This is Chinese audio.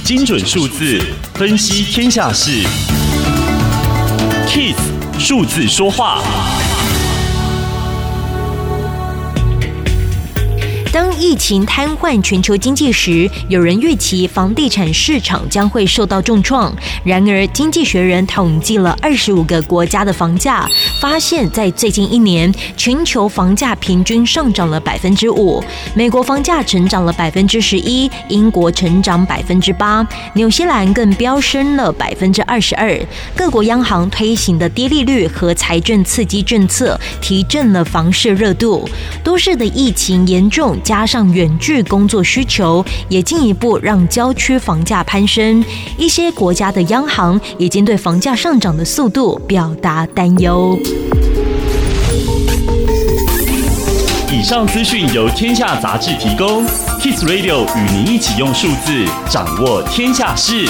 精准数字分析天下事，KISS 数字说话。当疫情瘫痪全球经济时，有人预期房地产市场将会受到重创。然而，《经济学人》统计了二十五个国家的房价，发现，在最近一年，全球房价平均上涨了百分之五。美国房价成长了百分之十一，英国成长百分之八，纽西兰更飙升了百分之二十二。各国央行推行的低利率和财政刺激政策，提振了房市热度。都市的疫情严重。加上远距工作需求，也进一步让郊区房价攀升。一些国家的央行已经对房价上涨的速度表达担忧。以上资讯由天下杂志提供，Kiss Radio 与您一起用数字掌握天下事。